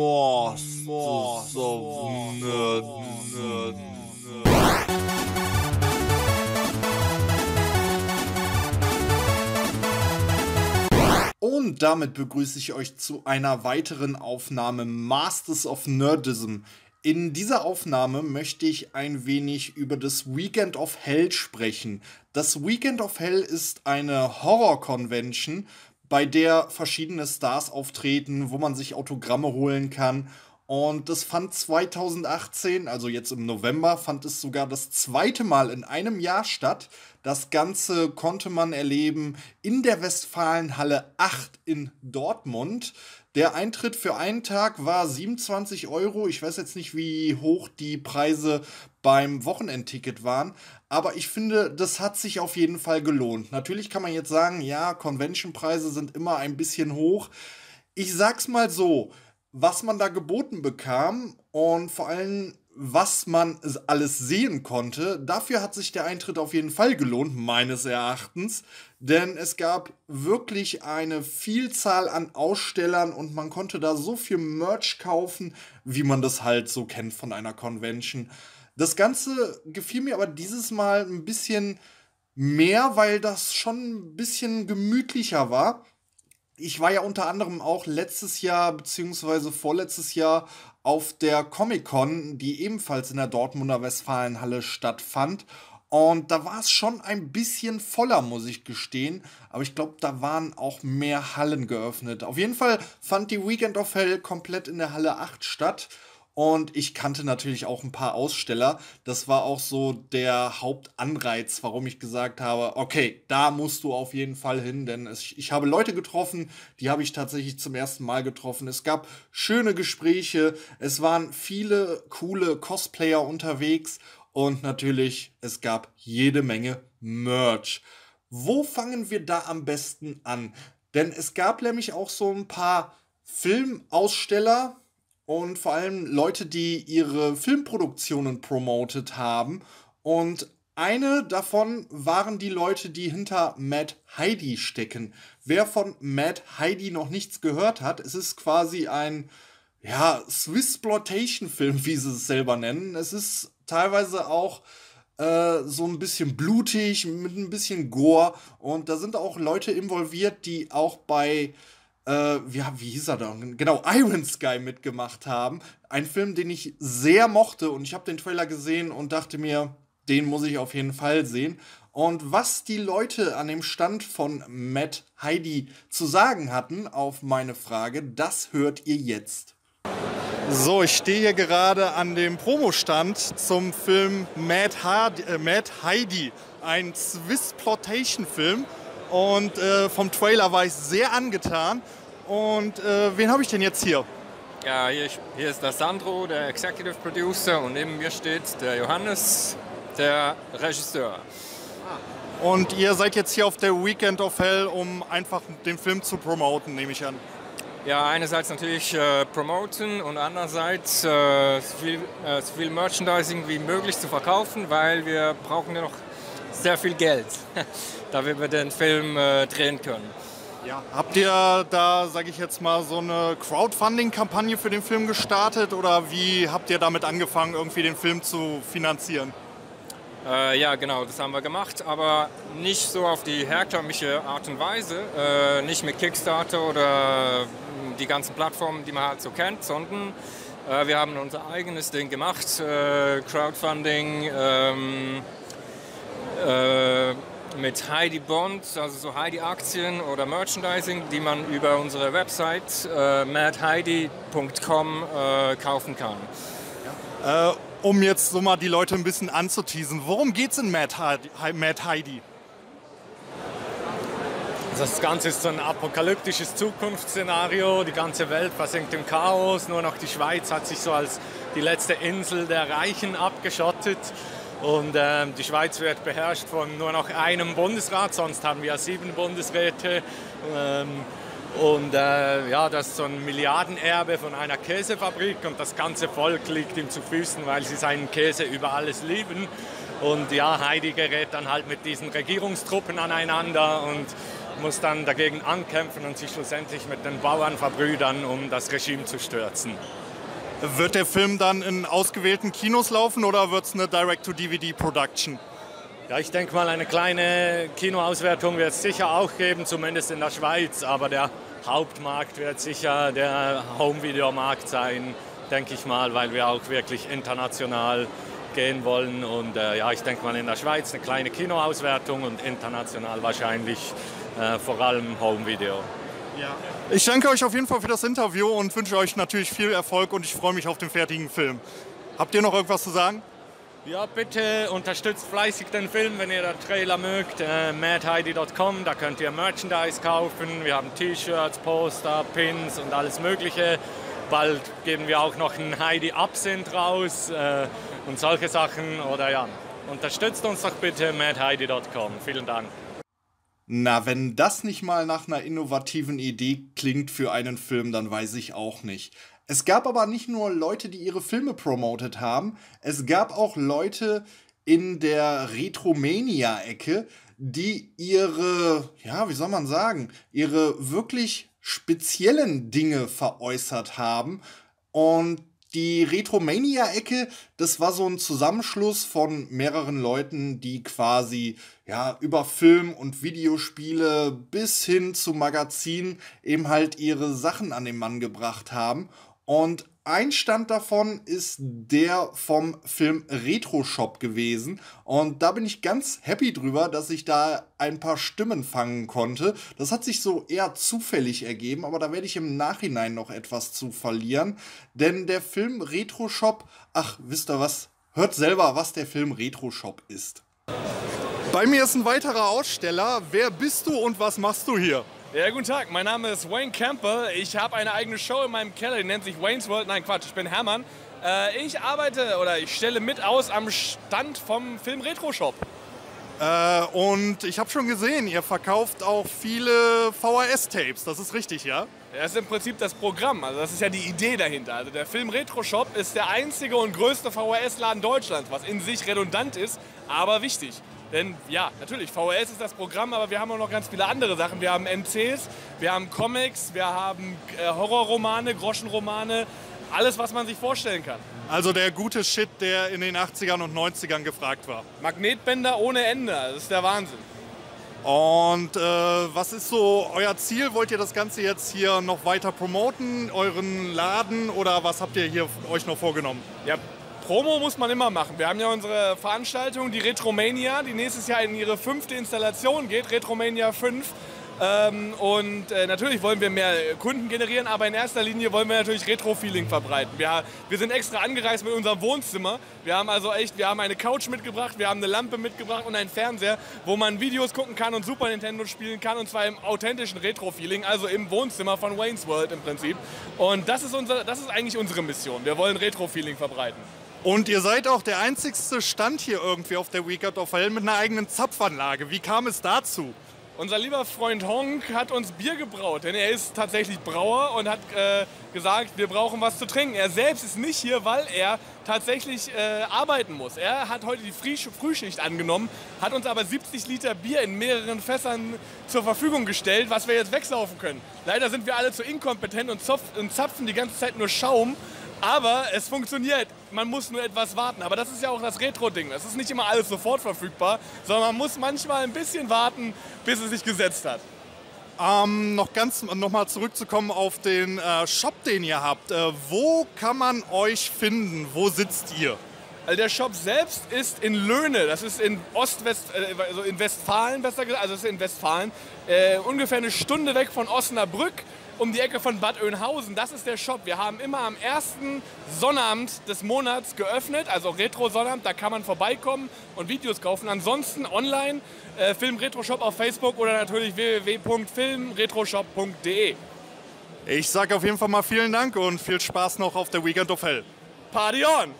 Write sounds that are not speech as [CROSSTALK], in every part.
Nerd, Nerd, Und damit begrüße ich euch zu einer weiteren Aufnahme Masters of Nerdism. In dieser Aufnahme möchte ich ein wenig über das Weekend of Hell sprechen. Das Weekend of Hell ist eine Horror-Convention, bei der verschiedene Stars auftreten, wo man sich Autogramme holen kann. Und das fand 2018, also jetzt im November, fand es sogar das zweite Mal in einem Jahr statt. Das Ganze konnte man erleben in der Westfalenhalle 8 in Dortmund. Der Eintritt für einen Tag war 27 Euro. Ich weiß jetzt nicht, wie hoch die Preise beim Wochenendticket waren, aber ich finde, das hat sich auf jeden Fall gelohnt. Natürlich kann man jetzt sagen, ja, Convention-Preise sind immer ein bisschen hoch. Ich sag's mal so, was man da geboten bekam und vor allem was man alles sehen konnte, dafür hat sich der Eintritt auf jeden Fall gelohnt, meines Erachtens. Denn es gab wirklich eine Vielzahl an Ausstellern und man konnte da so viel Merch kaufen, wie man das halt so kennt von einer Convention. Das Ganze gefiel mir aber dieses Mal ein bisschen mehr, weil das schon ein bisschen gemütlicher war ich war ja unter anderem auch letztes Jahr beziehungsweise vorletztes Jahr auf der Comic-Con, die ebenfalls in der Dortmunder Westfalenhalle stattfand. Und da war es schon ein bisschen voller, muss ich gestehen. Aber ich glaube, da waren auch mehr Hallen geöffnet. Auf jeden Fall fand die Weekend of Hell komplett in der Halle 8 statt. Und ich kannte natürlich auch ein paar Aussteller. Das war auch so der Hauptanreiz, warum ich gesagt habe, okay, da musst du auf jeden Fall hin, denn es, ich habe Leute getroffen, die habe ich tatsächlich zum ersten Mal getroffen. Es gab schöne Gespräche, es waren viele coole Cosplayer unterwegs und natürlich, es gab jede Menge Merch. Wo fangen wir da am besten an? Denn es gab nämlich auch so ein paar Filmaussteller, und vor allem Leute, die ihre Filmproduktionen promotet haben. Und eine davon waren die Leute, die hinter Mad Heidi stecken. Wer von Mad Heidi noch nichts gehört hat, es ist quasi ein ja, Swissploitation-Film, wie sie es selber nennen. Es ist teilweise auch äh, so ein bisschen blutig, mit ein bisschen Gore. Und da sind auch Leute involviert, die auch bei äh, wie, wie hieß er da? Genau, Iron Sky mitgemacht haben. Ein Film, den ich sehr mochte und ich habe den Trailer gesehen und dachte mir, den muss ich auf jeden Fall sehen. Und was die Leute an dem Stand von Matt Heidi zu sagen hatten auf meine Frage, das hört ihr jetzt. So, ich stehe hier gerade an dem Promostand zum Film Mad, Hard äh, Mad Heidi, ein Swiss-Plotation-Film. Und äh, vom Trailer war ich sehr angetan. Und äh, wen habe ich denn jetzt hier? Ja, hier, hier, ist der Sandro, der Executive Producer, und neben mir steht der Johannes, der Regisseur. Und ihr seid jetzt hier auf der Weekend of Hell, um einfach den Film zu promoten, nehme ich an. Ja, einerseits natürlich äh, promoten und andererseits äh, so, viel, äh, so viel Merchandising wie möglich zu verkaufen, weil wir brauchen ja noch sehr viel Geld, [LAUGHS] damit wir den Film äh, drehen können. Ja. Habt ihr da, sage ich jetzt mal, so eine Crowdfunding-Kampagne für den Film gestartet oder wie habt ihr damit angefangen, irgendwie den Film zu finanzieren? Äh, ja, genau, das haben wir gemacht, aber nicht so auf die herkömmliche Art und Weise, äh, nicht mit Kickstarter oder die ganzen Plattformen, die man halt so kennt, sondern äh, wir haben unser eigenes Ding gemacht, äh, Crowdfunding. Ähm, äh, mit Heidi Bonds, also so Heidi-Aktien oder Merchandising, die man über unsere Website äh, madheidi.com äh, kaufen kann. Ja. Äh, um jetzt so mal die Leute ein bisschen anzuteasen, worum geht es in Mad Heidi? Das Ganze ist so ein apokalyptisches Zukunftsszenario. Die ganze Welt versinkt im Chaos. Nur noch die Schweiz hat sich so als die letzte Insel der Reichen abgeschottet. Und äh, die Schweiz wird beherrscht von nur noch einem Bundesrat, sonst haben wir sieben Bundesräte. Ähm, und äh, ja, das ist so ein Milliardenerbe von einer Käsefabrik und das ganze Volk liegt ihm zu Füßen, weil sie seinen Käse über alles lieben. Und ja, Heidi gerät dann halt mit diesen Regierungstruppen aneinander und muss dann dagegen ankämpfen und sich schlussendlich mit den Bauern verbrüdern, um das Regime zu stürzen. Wird der Film dann in ausgewählten Kinos laufen oder wird es eine Direct-to-DVD-Production? Ja, ich denke mal, eine kleine Kinoauswertung wird es sicher auch geben, zumindest in der Schweiz. Aber der Hauptmarkt wird sicher der Home-Video-Markt sein, denke ich mal, weil wir auch wirklich international gehen wollen. Und äh, ja, ich denke mal in der Schweiz eine kleine Kinoauswertung und international wahrscheinlich äh, vor allem Home-Video. Ja. Ich danke euch auf jeden Fall für das Interview und wünsche euch natürlich viel Erfolg und ich freue mich auf den fertigen Film. Habt ihr noch irgendwas zu sagen? Ja, bitte unterstützt fleißig den Film, wenn ihr den Trailer mögt. Äh, madheidi.com, da könnt ihr Merchandise kaufen. Wir haben T-Shirts, Poster, Pins und alles Mögliche. Bald geben wir auch noch einen Heidi Absinth raus äh, und solche Sachen. Oder ja, unterstützt uns doch bitte madheidi.com. Vielen Dank. Na, wenn das nicht mal nach einer innovativen Idee klingt für einen Film, dann weiß ich auch nicht. Es gab aber nicht nur Leute, die ihre Filme promotet haben, es gab auch Leute in der Retromania-Ecke, die ihre, ja, wie soll man sagen, ihre wirklich speziellen Dinge veräußert haben und die Retromania-Ecke, das war so ein Zusammenschluss von mehreren Leuten, die quasi ja über Film und Videospiele bis hin zu Magazinen eben halt ihre Sachen an den Mann gebracht haben. Und ein Stand davon ist der vom Film Retro Shop gewesen. Und da bin ich ganz happy drüber, dass ich da ein paar Stimmen fangen konnte. Das hat sich so eher zufällig ergeben, aber da werde ich im Nachhinein noch etwas zu verlieren. Denn der Film Retro Shop, ach, wisst ihr was? Hört selber, was der Film Retro Shop ist. Bei mir ist ein weiterer Aussteller. Wer bist du und was machst du hier? Ja, guten Tag, mein Name ist Wayne Campbell. Ich habe eine eigene Show in meinem Keller, die nennt sich Wayne's World. Nein, Quatsch, ich bin Hermann. Äh, ich arbeite oder ich stelle mit aus am Stand vom Film Retro Shop. Äh, und ich habe schon gesehen, ihr verkauft auch viele VHS-Tapes, das ist richtig, ja? Das ist im Prinzip das Programm, also das ist ja die Idee dahinter. Also der Film Retro Shop ist der einzige und größte VHS-Laden Deutschlands, was in sich redundant ist, aber wichtig. Denn ja, natürlich, VHS ist das Programm, aber wir haben auch noch ganz viele andere Sachen. Wir haben NCs, wir haben Comics, wir haben äh, Horrorromane, Groschenromane, alles, was man sich vorstellen kann. Also der gute Shit, der in den 80ern und 90ern gefragt war. Magnetbänder ohne Ende, das ist der Wahnsinn. Und äh, was ist so euer Ziel? Wollt ihr das Ganze jetzt hier noch weiter promoten, euren Laden oder was habt ihr hier euch noch vorgenommen? Ja, Promo muss man immer machen. Wir haben ja unsere Veranstaltung, die Retromania, die nächstes Jahr in ihre fünfte Installation geht, Retromania 5. Ähm, und äh, natürlich wollen wir mehr Kunden generieren, aber in erster Linie wollen wir natürlich Retro-Feeling verbreiten. Wir, wir sind extra angereist mit unserem Wohnzimmer. Wir haben also echt, wir haben eine Couch mitgebracht, wir haben eine Lampe mitgebracht und einen Fernseher, wo man Videos gucken kann und Super Nintendo spielen kann und zwar im authentischen Retro-Feeling, also im Wohnzimmer von Wayne's World im Prinzip. Und das ist, unser, das ist eigentlich unsere Mission. Wir wollen Retro-Feeling verbreiten. Und ihr seid auch der einzigste Stand hier irgendwie auf der Weekend of Hell mit einer eigenen Zapfanlage. Wie kam es dazu? Unser lieber Freund Honk hat uns Bier gebraut, denn er ist tatsächlich Brauer und hat äh, gesagt, wir brauchen was zu trinken. Er selbst ist nicht hier, weil er tatsächlich äh, arbeiten muss. Er hat heute die Frühschicht angenommen, hat uns aber 70 Liter Bier in mehreren Fässern zur Verfügung gestellt, was wir jetzt wegsaufen können. Leider sind wir alle zu inkompetent und, und zapfen die ganze Zeit nur Schaum aber es funktioniert. Man muss nur etwas warten. Aber das ist ja auch das Retro-Ding. Es ist nicht immer alles sofort verfügbar, sondern man muss manchmal ein bisschen warten, bis es sich gesetzt hat. Ähm, noch ganz noch zurückzukommen auf den äh, Shop, den ihr habt. Äh, wo kann man euch finden? Wo sitzt ihr? Also der Shop selbst ist in Löhne, das ist in Ostwest, äh, also in Westfalen besser gesagt, also ist in Westfalen, äh, ungefähr eine Stunde weg von Osnabrück um die Ecke von Bad Oeynhausen. Das ist der Shop. Wir haben immer am ersten Sonnabend des Monats geöffnet, also Retro-Sonnabend. Da kann man vorbeikommen und Videos kaufen. Ansonsten online äh, Film Retro Shop auf Facebook oder natürlich www.filmretroshop.de. Ich sage auf jeden Fall mal vielen Dank und viel Spaß noch auf der Weekend of Hell. Party on!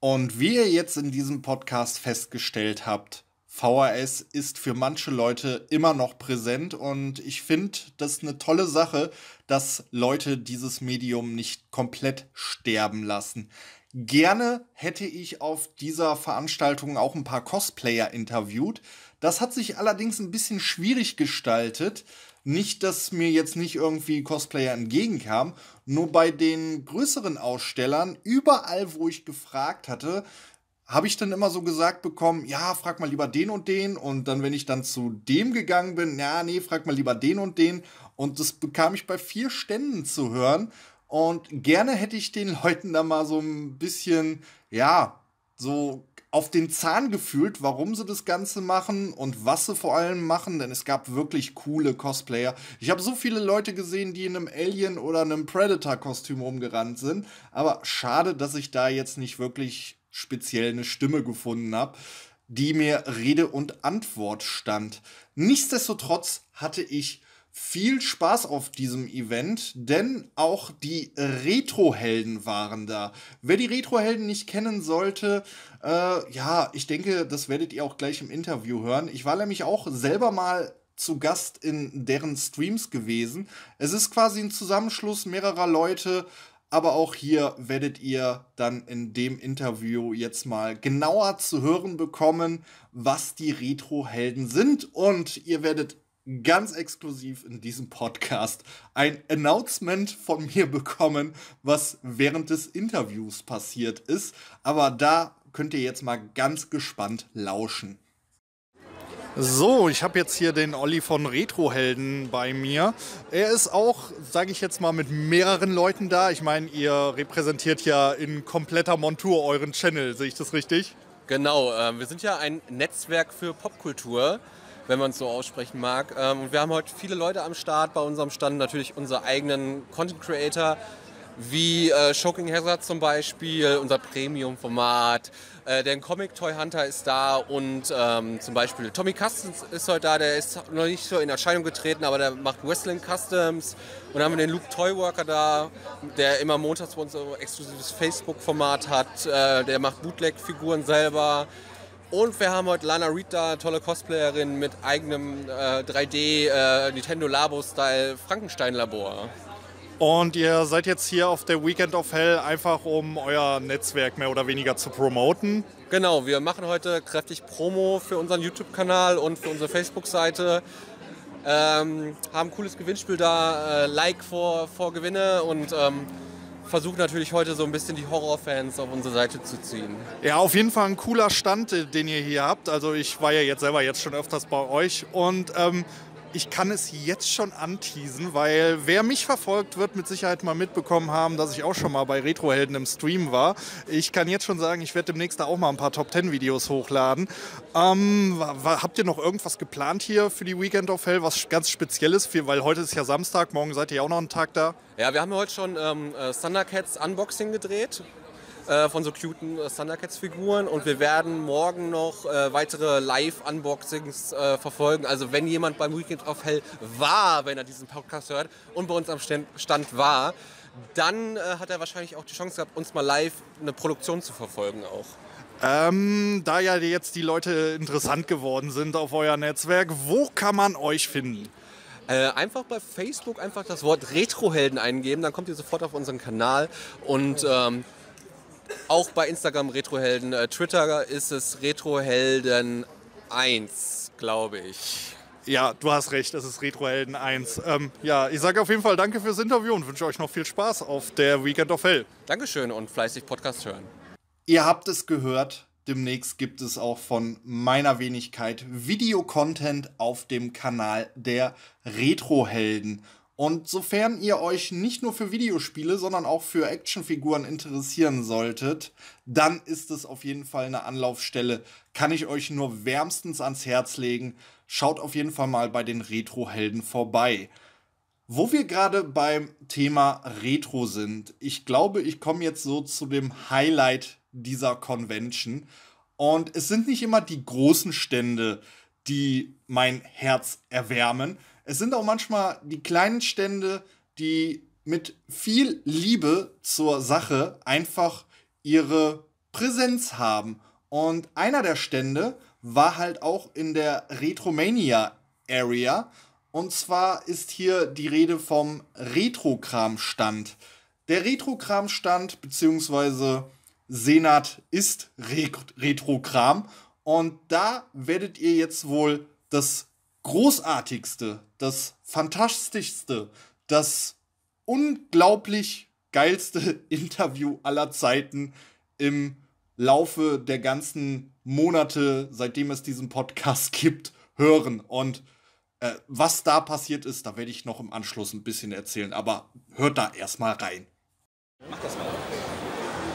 Und wie ihr jetzt in diesem Podcast festgestellt habt, VHS ist für manche Leute immer noch präsent und ich finde das eine tolle Sache, dass Leute dieses Medium nicht komplett sterben lassen. Gerne hätte ich auf dieser Veranstaltung auch ein paar Cosplayer interviewt. Das hat sich allerdings ein bisschen schwierig gestaltet. Nicht, dass mir jetzt nicht irgendwie Cosplayer entgegenkamen, nur bei den größeren Ausstellern, überall, wo ich gefragt hatte, habe ich dann immer so gesagt bekommen, ja, frag mal lieber den und den. Und dann, wenn ich dann zu dem gegangen bin, ja, nee, frag mal lieber den und den. Und das bekam ich bei vier Ständen zu hören. Und gerne hätte ich den Leuten da mal so ein bisschen, ja, so auf den Zahn gefühlt, warum sie das Ganze machen und was sie vor allem machen, denn es gab wirklich coole Cosplayer. Ich habe so viele Leute gesehen, die in einem Alien oder einem Predator-Kostüm rumgerannt sind, aber schade, dass ich da jetzt nicht wirklich speziell eine Stimme gefunden habe, die mir Rede und Antwort stand. Nichtsdestotrotz hatte ich viel Spaß auf diesem Event, denn auch die Retro-Helden waren da. Wer die Retro-Helden nicht kennen sollte, äh, ja, ich denke, das werdet ihr auch gleich im Interview hören. Ich war nämlich auch selber mal zu Gast in deren Streams gewesen. Es ist quasi ein Zusammenschluss mehrerer Leute, aber auch hier werdet ihr dann in dem Interview jetzt mal genauer zu hören bekommen, was die Retro-Helden sind. Und ihr werdet ganz exklusiv in diesem Podcast ein Announcement von mir bekommen, was während des Interviews passiert ist. Aber da könnt ihr jetzt mal ganz gespannt lauschen. So, ich habe jetzt hier den Olli von Retrohelden bei mir. Er ist auch, sage ich jetzt mal, mit mehreren Leuten da. Ich meine, ihr repräsentiert ja in kompletter Montur euren Channel. Sehe ich das richtig? Genau, äh, wir sind ja ein Netzwerk für Popkultur wenn man es so aussprechen mag. Ähm, und wir haben heute viele Leute am Start bei unserem Stand, natürlich unsere eigenen Content Creator, wie äh, Shocking Hazard zum Beispiel, unser Premium-Format. Äh, der Comic Toy Hunter ist da und ähm, zum Beispiel Tommy Customs ist heute da, der ist noch nicht so in Erscheinung getreten, aber der macht Wrestling Customs. Und dann haben wir den Luke Toyworker da, der immer montags bei uns so exklusives Facebook-Format hat. Äh, der macht Bootleg-Figuren selber. Und wir haben heute Lana Reed da, tolle Cosplayerin mit eigenem äh, 3D äh, Nintendo Labo-Style Frankenstein-Labor. Und ihr seid jetzt hier auf der Weekend of Hell einfach, um euer Netzwerk mehr oder weniger zu promoten? Genau, wir machen heute kräftig Promo für unseren YouTube-Kanal und für unsere Facebook-Seite. Ähm, haben ein cooles Gewinnspiel da, äh, Like vor, vor Gewinne und ähm, versuche natürlich heute so ein bisschen die Horrorfans auf unsere Seite zu ziehen. Ja, auf jeden Fall ein cooler Stand, den ihr hier habt. Also ich war ja jetzt selber jetzt schon öfters bei euch und ähm, ich kann es jetzt schon anteasen, weil wer mich verfolgt, wird mit Sicherheit mal mitbekommen haben, dass ich auch schon mal bei Retrohelden im Stream war. Ich kann jetzt schon sagen, ich werde demnächst auch mal ein paar Top 10 Videos hochladen. Ähm, habt ihr noch irgendwas geplant hier für die Weekend of Hell, was ganz Spezielles? Für, weil heute ist ja Samstag, morgen seid ihr auch noch einen Tag da. Ja, wir haben heute schon ähm, äh, Thundercats Unboxing gedreht äh, von so cuten äh, Thundercats-Figuren und wir werden morgen noch äh, weitere Live-Unboxings äh, verfolgen. Also wenn jemand beim Weekend of Hell war, wenn er diesen Podcast hört und bei uns am Stand war, dann äh, hat er wahrscheinlich auch die Chance gehabt, uns mal live eine Produktion zu verfolgen auch. Ähm, da ja jetzt die Leute interessant geworden sind auf euer Netzwerk, wo kann man euch finden? Äh, einfach bei Facebook einfach das Wort Retrohelden eingeben, dann kommt ihr sofort auf unseren Kanal und ähm, auch bei Instagram Retrohelden. Äh, Twitter ist es Retrohelden 1, glaube ich. Ja, du hast recht, es ist Retrohelden 1. Ähm, ja, ich sage auf jeden Fall danke fürs Interview und wünsche euch noch viel Spaß auf der Weekend of Hell. Dankeschön und fleißig Podcast hören. Ihr habt es gehört, demnächst gibt es auch von meiner Wenigkeit Videocontent auf dem Kanal der Retrohelden. Und sofern ihr euch nicht nur für Videospiele, sondern auch für Actionfiguren interessieren solltet, dann ist es auf jeden Fall eine Anlaufstelle. Kann ich euch nur wärmstens ans Herz legen. Schaut auf jeden Fall mal bei den Retro-Helden vorbei. Wo wir gerade beim Thema Retro sind, ich glaube, ich komme jetzt so zu dem Highlight dieser Convention. Und es sind nicht immer die großen Stände, die mein Herz erwärmen, es sind auch manchmal die kleinen Stände, die mit viel Liebe zur Sache einfach ihre Präsenz haben. Und einer der Stände war halt auch in der Retromania Area. Und zwar ist hier die Rede vom Retrokram-Stand. Der Retrokram-Stand, beziehungsweise Senat ist Retrokram. Und da werdet ihr jetzt wohl das großartigste, das fantastischste, das unglaublich geilste [LAUGHS] Interview aller Zeiten im Laufe der ganzen Monate, seitdem es diesen Podcast [LAUGHS] gibt, hören. Und äh, was da passiert ist, da werde ich noch im Anschluss ein bisschen erzählen. Aber hört da erstmal rein. Mach das mal.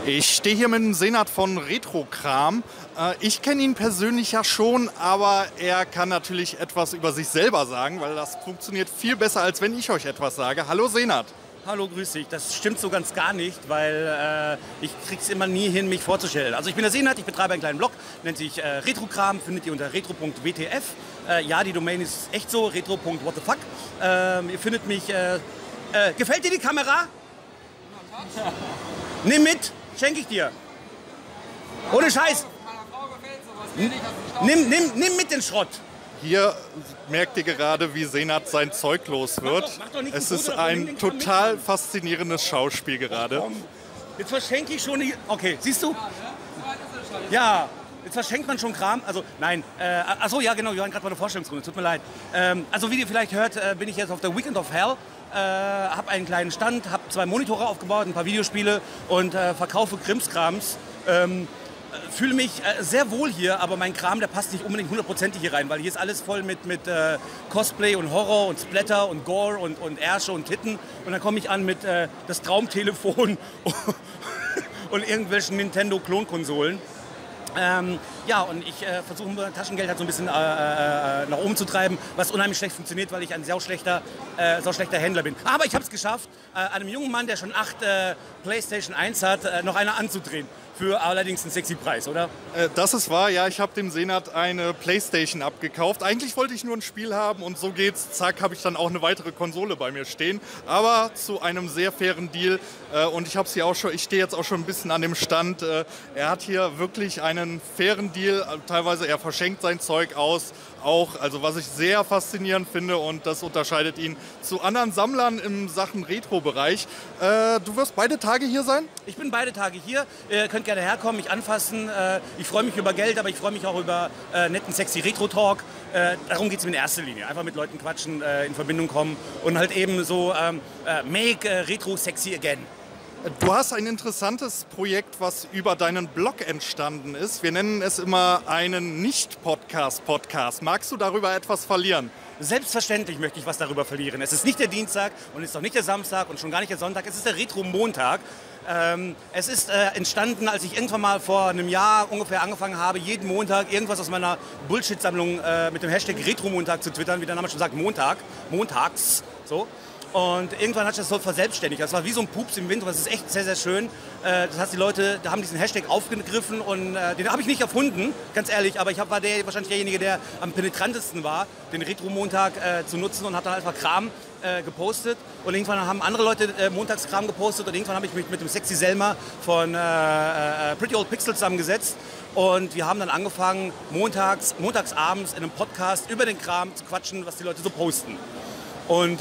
Ich stehe hier mit dem Senat von Retrokram. Äh, ich kenne ihn persönlich ja schon, aber er kann natürlich etwas über sich selber sagen, weil das funktioniert viel besser, als wenn ich euch etwas sage. Hallo Senat. Hallo, grüß dich. Das stimmt so ganz gar nicht, weil äh, ich krieg's immer nie hin, mich vorzustellen. Also ich bin der Senat, ich betreibe einen kleinen Blog, nennt sich äh, Retrokram, findet ihr unter retro.wtf. Äh, ja, die Domain ist echt so, retro.whatthefuck. Ähm, ihr findet mich... Äh, äh, gefällt dir die Kamera? Nimm mit! Schenke ich dir. Ohne Scheiß. Nimm, nimm, nimm mit den Schrott. Hier merkt ihr gerade, wie Senat sein Zeug los wird. Mach doch, mach doch es ist ein total faszinierendes Schauspiel gerade. Jetzt verschenke ich schon. Die okay, siehst du? Ja, jetzt verschenkt man schon Kram. Also nein, äh, achso, ja genau, wir waren gerade bei der Vorstellungsrunde, tut mir leid. Ähm, also wie ihr vielleicht hört, äh, bin ich jetzt auf der Weekend of Hell äh, habe einen kleinen Stand, habe zwei Monitore aufgebaut, ein paar Videospiele und äh, verkaufe Krimskrams. Ähm, äh, fühle mich äh, sehr wohl hier, aber mein Kram, der passt nicht unbedingt hundertprozentig hier rein, weil hier ist alles voll mit, mit äh, Cosplay und Horror und Splatter und Gore und, und Ärsche und Titten. Und dann komme ich an mit äh, das Traumtelefon [LAUGHS] und irgendwelchen Nintendo-Klonkonsolen. Ähm, ja, und ich äh, versuche mein Taschengeld halt so ein bisschen äh, äh, nach oben zu treiben, was unheimlich schlecht funktioniert, weil ich ein sehr schlechter, äh, sehr schlechter Händler bin. Aber ich habe es geschafft, äh, einem jungen Mann, der schon acht äh, PlayStation 1 hat, noch eine anzudrehen für allerdings einen sexy Preis, oder? Äh, das ist wahr, ja. Ich habe dem Senat eine Playstation abgekauft. Eigentlich wollte ich nur ein Spiel haben und so geht's. Zack, habe ich dann auch eine weitere Konsole bei mir stehen. Aber zu einem sehr fairen Deal. Äh, und ich habe sie auch schon, ich stehe jetzt auch schon ein bisschen an dem Stand. Äh, er hat hier wirklich einen fairen Deal. Teilweise er verschenkt sein Zeug aus auch, also was ich sehr faszinierend finde und das unterscheidet ihn zu anderen Sammlern im Sachen Retro-Bereich. Äh, du wirst beide Tage hier sein? Ich bin beide Tage hier. Ihr könnt gerne herkommen, mich anfassen. Äh, ich freue mich über Geld, aber ich freue mich auch über äh, netten, sexy Retro-Talk. Äh, darum geht es mir in erster Linie. Einfach mit Leuten quatschen, in Verbindung kommen und halt eben so ähm, äh, make Retro sexy again. Du hast ein interessantes Projekt, was über deinen Blog entstanden ist. Wir nennen es immer einen Nicht-Podcast-Podcast. Magst du darüber etwas verlieren? Selbstverständlich möchte ich was darüber verlieren. Es ist nicht der Dienstag und es ist auch nicht der Samstag und schon gar nicht der Sonntag. Es ist der Retro-Montag. Ähm, es ist äh, entstanden, als ich irgendwann mal vor einem Jahr ungefähr angefangen habe, jeden Montag irgendwas aus meiner Bullshit-Sammlung äh, mit dem Hashtag Retro-Montag zu twittern, wie der Name schon sagt, Montag, montags, so. Und irgendwann hat sich das so verselbstständigt. Das war wie so ein Pups im und das ist echt sehr, sehr schön. Äh, das heißt, die Leute da haben diesen Hashtag aufgegriffen und äh, den habe ich nicht erfunden, ganz ehrlich, aber ich war der, wahrscheinlich derjenige, der am penetrantesten war, den Retro-Montag äh, zu nutzen und habe dann einfach Kram gepostet. Und irgendwann haben andere Leute Montagskram gepostet und irgendwann habe ich mich mit dem Sexy Selma von Pretty Old Pixel zusammengesetzt. Und wir haben dann angefangen, montags, montagsabends in einem Podcast über den Kram zu quatschen, was die Leute so posten. Und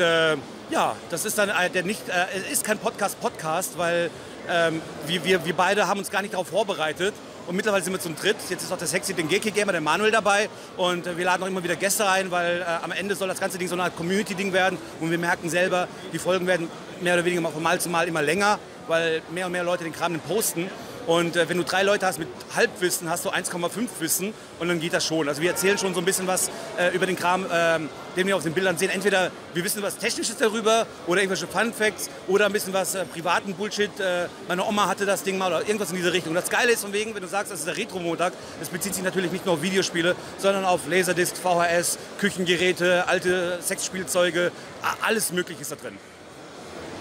ja, das ist dann der nicht, äh, ist kein Podcast-Podcast, weil ähm, wir, wir, wir beide haben uns gar nicht darauf vorbereitet. Und mittlerweile sind wir zum Dritt. Jetzt ist auch der Sexy, den Geki Gamer, der Manuel dabei. Und äh, wir laden auch immer wieder Gäste ein, weil äh, am Ende soll das ganze Ding so eine Art Community-Ding werden. Und wir merken selber, die Folgen werden mehr oder weniger von Mal zu Mal immer länger, weil mehr und mehr Leute den Kram posten. Und äh, wenn du drei Leute hast mit Halbwissen, hast du 1,5 Wissen und dann geht das schon. Also wir erzählen schon so ein bisschen was äh, über den Kram, äh, den wir auf den Bildern sehen. Entweder wir wissen was Technisches darüber oder irgendwelche Fun Facts oder ein bisschen was äh, privaten Bullshit. Äh, meine Oma hatte das Ding mal oder irgendwas in diese Richtung. Das Geile ist von wegen, wenn du sagst, das ist der Retro-Montag, das bezieht sich natürlich nicht nur auf Videospiele, sondern auf Laserdisc, VHS, Küchengeräte, alte Sexspielzeuge, alles Mögliche ist da drin.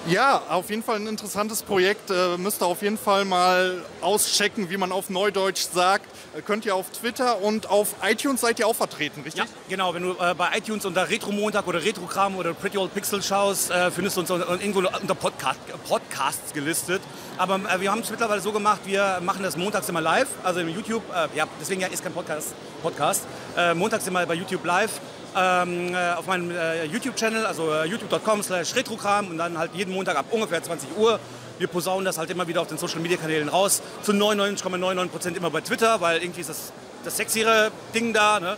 Ja, auf jeden Fall ein interessantes Projekt. Äh, müsst ihr auf jeden Fall mal auschecken, wie man auf Neudeutsch sagt. Äh, könnt ihr auf Twitter und auf iTunes seid ihr auch vertreten, richtig? Ja, genau. Wenn du äh, bei iTunes unter Retro Montag oder Retrokram oder Pretty Old Pixel schaust, äh, findest du uns irgendwo unter Podcast, Podcasts gelistet. Aber äh, wir haben es mittlerweile so gemacht, wir machen das montags immer live, also im YouTube. Äh, ja, deswegen ja, ist kein Podcast. Podcast. montags immer bei YouTube live ähm, äh, auf meinem äh, YouTube-Channel, also äh, youtube.com slash retrokram und dann halt jeden Montag ab ungefähr 20 Uhr. Wir posaunen das halt immer wieder auf den Social-Media-Kanälen raus. Zu 99,99% ,99 immer bei Twitter, weil irgendwie ist das das sexiere Ding da. Ne?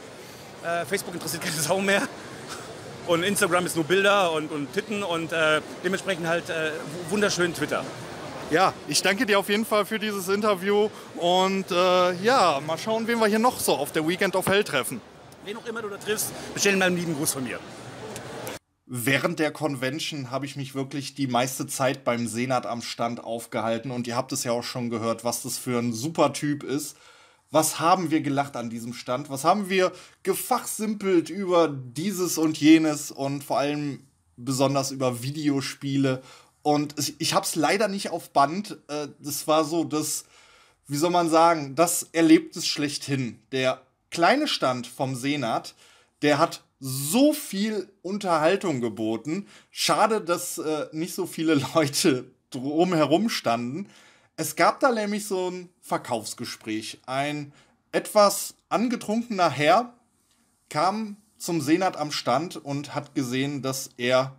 Äh, Facebook interessiert keine [LAUGHS] Sau mehr. Und Instagram ist nur Bilder und, und Titten und äh, dementsprechend halt äh, wunderschön Twitter. Ja, ich danke dir auf jeden Fall für dieses Interview und äh, ja, mal schauen, wen wir hier noch so auf der Weekend of Hell treffen. Wen auch immer du da triffst, bestell mal einen lieben Gruß von mir. Während der Convention habe ich mich wirklich die meiste Zeit beim Senat am Stand aufgehalten und ihr habt es ja auch schon gehört, was das für ein super Typ ist. Was haben wir gelacht an diesem Stand? Was haben wir gefachsimpelt über dieses und jenes und vor allem besonders über Videospiele? Und ich habe es leider nicht auf Band. Äh, das war so das, wie soll man sagen, das Erlebtes schlechthin. Der kleine Stand vom Senat, der hat so viel Unterhaltung geboten. Schade, dass äh, nicht so viele [LAUGHS] Leute drumherum standen. Es gab da nämlich so ein Verkaufsgespräch. Ein etwas angetrunkener Herr kam zum Senat am Stand und hat gesehen, dass er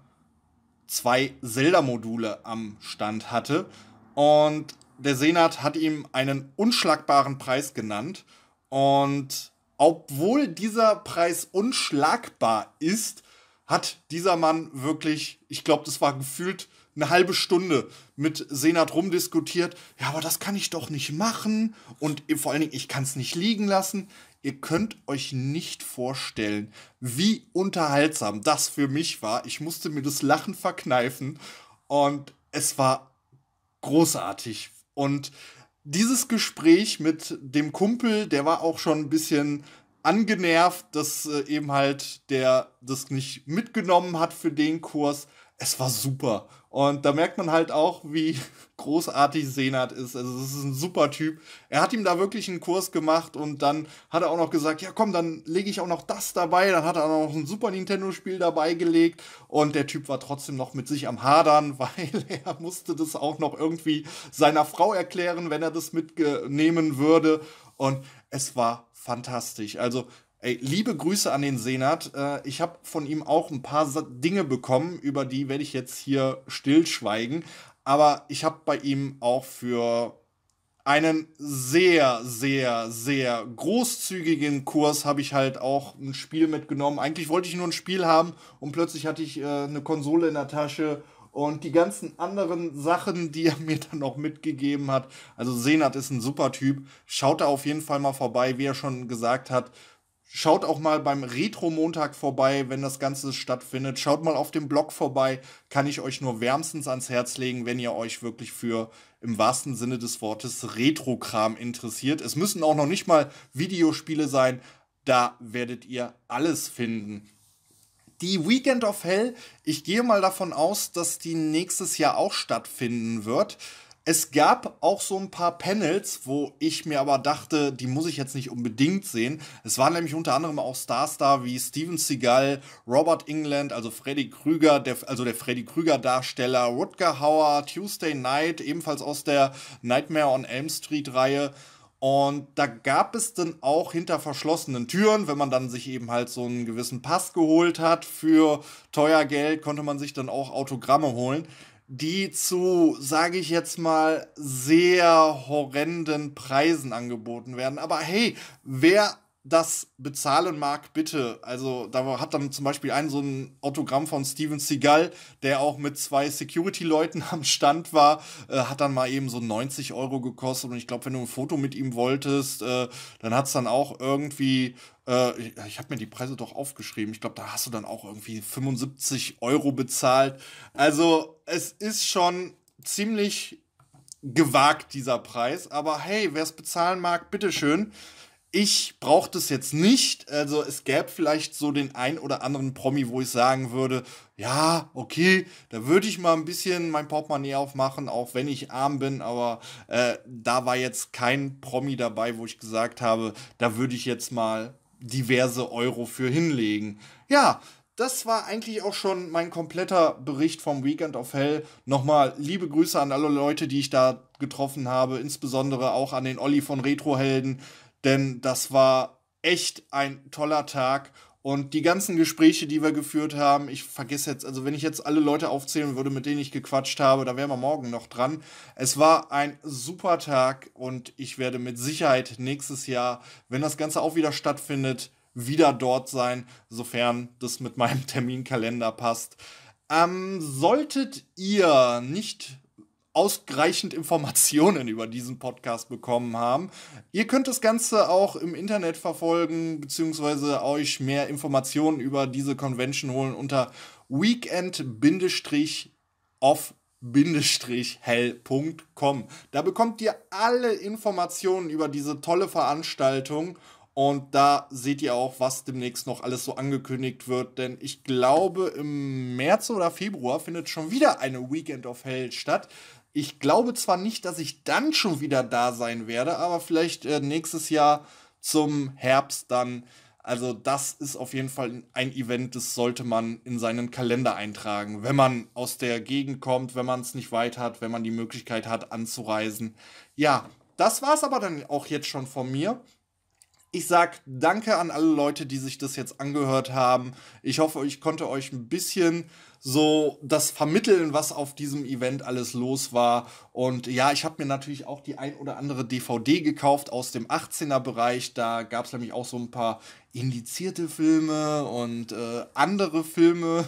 zwei Zelda-Module am Stand hatte. Und der Senat hat ihm einen unschlagbaren Preis genannt. Und obwohl dieser Preis unschlagbar ist, hat dieser Mann wirklich, ich glaube, das war gefühlt eine halbe Stunde mit Senat rumdiskutiert. Ja, aber das kann ich doch nicht machen. Und vor allen Dingen, ich kann es nicht liegen lassen. Ihr könnt euch nicht vorstellen, wie unterhaltsam das für mich war. Ich musste mir das Lachen verkneifen. Und es war großartig. Und dieses Gespräch mit dem Kumpel, der war auch schon ein bisschen angenervt, dass äh, eben halt der das nicht mitgenommen hat für den Kurs. Es war super. Und da merkt man halt auch, wie [LAUGHS] großartig Senat ist. Also, es ist ein super Typ. Er hat ihm da wirklich einen Kurs gemacht und dann hat er auch noch gesagt: Ja, komm, dann lege ich auch noch das dabei. Dann hat er auch noch ein Super Nintendo-Spiel dabei gelegt. Und der Typ war trotzdem noch mit sich am Hadern, [LAUGHS] weil er musste das auch noch irgendwie seiner Frau erklären, wenn er das mitnehmen würde. Und es war fantastisch. Also Ey, liebe Grüße an den Senat. Äh, ich habe von ihm auch ein paar Dinge bekommen, über die werde ich jetzt hier stillschweigen. Aber ich habe bei ihm auch für einen sehr, sehr, sehr großzügigen Kurs habe ich halt auch ein Spiel mitgenommen. Eigentlich wollte ich nur ein Spiel haben und plötzlich hatte ich äh, eine Konsole in der Tasche und die ganzen anderen Sachen, die er [LAUGHS] mir dann noch mitgegeben hat. Also Senat ist ein super Typ. Schaut da auf jeden Fall mal vorbei, wie er schon gesagt hat. Schaut auch mal beim Retro-Montag vorbei, wenn das Ganze stattfindet. Schaut mal auf dem Blog vorbei. Kann ich euch nur wärmstens ans Herz legen, wenn ihr euch wirklich für im wahrsten Sinne des Wortes Retro-Kram interessiert. Es müssen auch noch nicht mal Videospiele sein. Da werdet ihr alles finden. Die Weekend of Hell, ich gehe mal davon aus, dass die nächstes Jahr auch stattfinden wird. Es gab auch so ein paar Panels, wo ich mir aber dachte, die muss ich jetzt nicht unbedingt sehen. Es waren nämlich unter anderem auch Starstar wie Steven Seagal, Robert England, also Freddy Krüger, der, also der Freddy Krüger-Darsteller, Rutger Hauer, Tuesday Night, ebenfalls aus der Nightmare on Elm Street-Reihe. Und da gab es dann auch hinter verschlossenen Türen, wenn man dann sich eben halt so einen gewissen Pass geholt hat für teuer Geld, konnte man sich dann auch Autogramme holen die zu, sage ich jetzt mal, sehr horrenden Preisen angeboten werden. Aber hey, wer das bezahlen mag, bitte. Also da hat dann zum Beispiel ein so ein Autogramm von Steven Seagal, der auch mit zwei Security-Leuten [LAUGHS] am Stand war, äh, hat dann mal eben so 90 Euro gekostet. Und ich glaube, wenn du ein Foto mit ihm wolltest, äh, dann hat es dann auch irgendwie äh, ich, ich habe mir die Preise doch aufgeschrieben. Ich glaube, da hast du dann auch irgendwie 75 Euro bezahlt. Also es ist schon ziemlich gewagt, dieser Preis. Aber hey, wer es bezahlen mag, bitteschön. Ich brauche das jetzt nicht. Also es gäbe vielleicht so den ein oder anderen Promi, wo ich sagen würde, ja, okay, da würde ich mal ein bisschen mein Portemonnaie aufmachen, auch wenn ich arm bin. Aber äh, da war jetzt kein Promi dabei, wo ich gesagt habe, da würde ich jetzt mal diverse Euro für hinlegen. Ja, das war eigentlich auch schon mein kompletter Bericht vom Weekend of Hell. Nochmal liebe Grüße an alle Leute, die ich da getroffen habe, insbesondere auch an den Olli von Retrohelden, denn das war echt ein toller Tag Und die ganzen Gespräche, die wir geführt haben, ich vergesse jetzt, also wenn ich jetzt alle Leute aufzählen würde, mit denen ich gequatscht habe, da wären wir morgen noch dran. Es war ein super Tag und ich werde mit Sicherheit nächstes Jahr, wenn das Ganze auch wieder stattfindet, wieder dort sein, sofern das mit meinem [LAUGHS] Terminkalender passt. Ähm, solltet ihr nicht ausreichend Informationen über diesen Podcast bekommen haben. Ihr könnt das Ganze auch im Internet verfolgen, beziehungsweise euch mehr Informationen über diese Convention holen unter weekend-off-hell.com. Da bekommt ihr alle Informationen über diese tolle Veranstaltung und da seht ihr auch, was demnächst noch alles so angekündigt wird. Denn ich glaube, im März oder Februar findet schon wieder eine Weekend of Hell statt. Ich glaube zwar nicht, dass ich dann schon wieder da sein werde, aber vielleicht äh, nächstes Jahr zum Herbst dann. Also das ist auf jeden Fall ein Event, das sollte man in seinen Kalender eintragen, wenn man aus der Gegend kommt, wenn man es nicht weit hat, wenn man die Möglichkeit hat anzureisen. Ja, das war es aber dann auch jetzt schon von mir. Ich sag danke an alle Leute, die sich das jetzt angehört haben. Ich hoffe, ich konnte euch ein bisschen so das vermitteln, was auf diesem Event alles los war. Und ja, ich habe mir natürlich auch die ein oder andere DVD gekauft aus dem 18er Bereich. Da gab es nämlich auch so ein paar indizierte Filme und äh, andere Filme.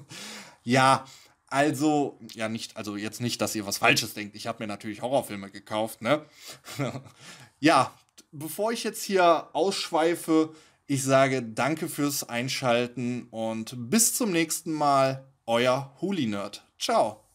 [LAUGHS] ja, also, ja, nicht, also jetzt nicht, dass ihr was Falsches denkt. Ich habe mir natürlich Horrorfilme gekauft, ne? [LAUGHS] ja, bevor ich jetzt hier ausschweife, ich sage danke fürs Einschalten und bis zum nächsten Mal, euer Huli Nerd. Ciao.